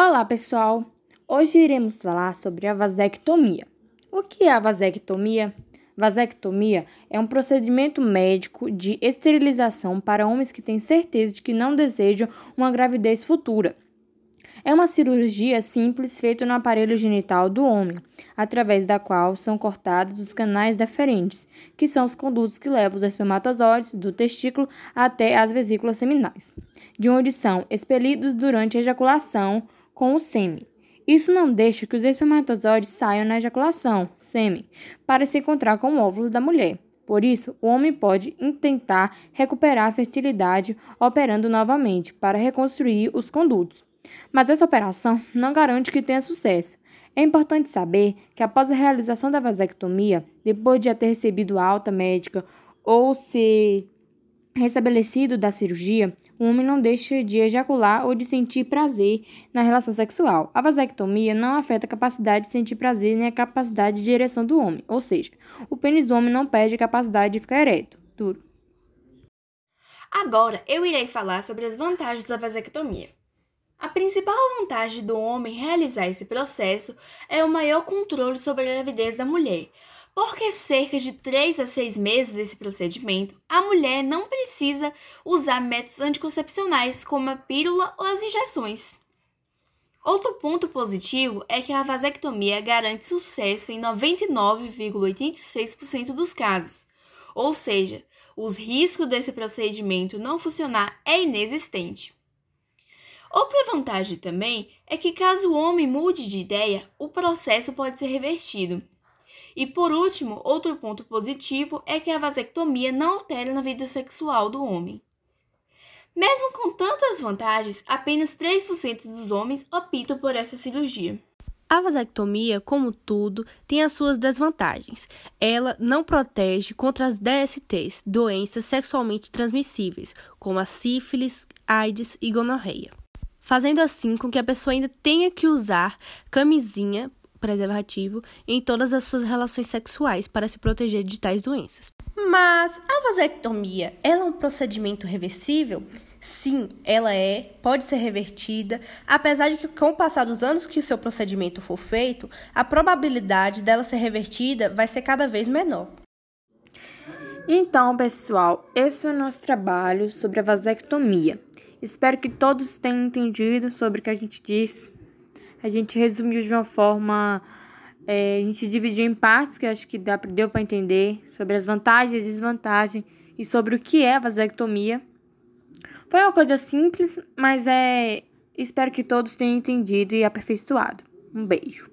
Olá, pessoal! Hoje iremos falar sobre a vasectomia. O que é a vasectomia? Vasectomia é um procedimento médico de esterilização para homens que têm certeza de que não desejam uma gravidez futura. É uma cirurgia simples feita no aparelho genital do homem, através da qual são cortados os canais deferentes, que são os condutos que levam os espermatozoides do testículo até as vesículas seminais, de onde são expelidos durante a ejaculação com o sêmen. Isso não deixa que os espermatozoides saiam na ejaculação, sêmen, para se encontrar com o óvulo da mulher. Por isso, o homem pode tentar recuperar a fertilidade operando novamente para reconstruir os condutos. Mas essa operação não garante que tenha sucesso. É importante saber que após a realização da vasectomia, depois de já ter recebido alta médica ou se restabelecido da cirurgia, o homem não deixa de ejacular ou de sentir prazer na relação sexual. A vasectomia não afeta a capacidade de sentir prazer nem a capacidade de ereção do homem, ou seja, o pênis do homem não perde a capacidade de ficar ereto, duro. Agora eu irei falar sobre as vantagens da vasectomia. A principal vantagem do homem realizar esse processo é o maior controle sobre a gravidez da mulher, porque cerca de 3 a 6 meses desse procedimento, a mulher não precisa usar métodos anticoncepcionais como a pílula ou as injeções. Outro ponto positivo é que a vasectomia garante sucesso em 99,86% dos casos, ou seja, os riscos desse procedimento não funcionar é inexistente. Outra vantagem também é que, caso o homem mude de ideia, o processo pode ser revertido. E por último, outro ponto positivo é que a vasectomia não altera na vida sexual do homem. Mesmo com tantas vantagens, apenas 3% dos homens optam por essa cirurgia. A vasectomia, como tudo, tem as suas desvantagens. Ela não protege contra as DSTs, doenças sexualmente transmissíveis, como a sífilis, AIDS e gonorreia fazendo assim com que a pessoa ainda tenha que usar camisinha preservativo em todas as suas relações sexuais para se proteger de tais doenças. Mas a vasectomia, ela é um procedimento reversível? Sim, ela é, pode ser revertida, apesar de que com o passar dos anos que o seu procedimento for feito, a probabilidade dela ser revertida vai ser cada vez menor. Então, pessoal, esse é o nosso trabalho sobre a vasectomia. Espero que todos tenham entendido sobre o que a gente disse. A gente resumiu de uma forma. É, a gente dividiu em partes que acho que dá, deu para entender sobre as vantagens e desvantagens e sobre o que é a vasectomia. Foi uma coisa simples, mas é. Espero que todos tenham entendido e aperfeiçoado. Um beijo.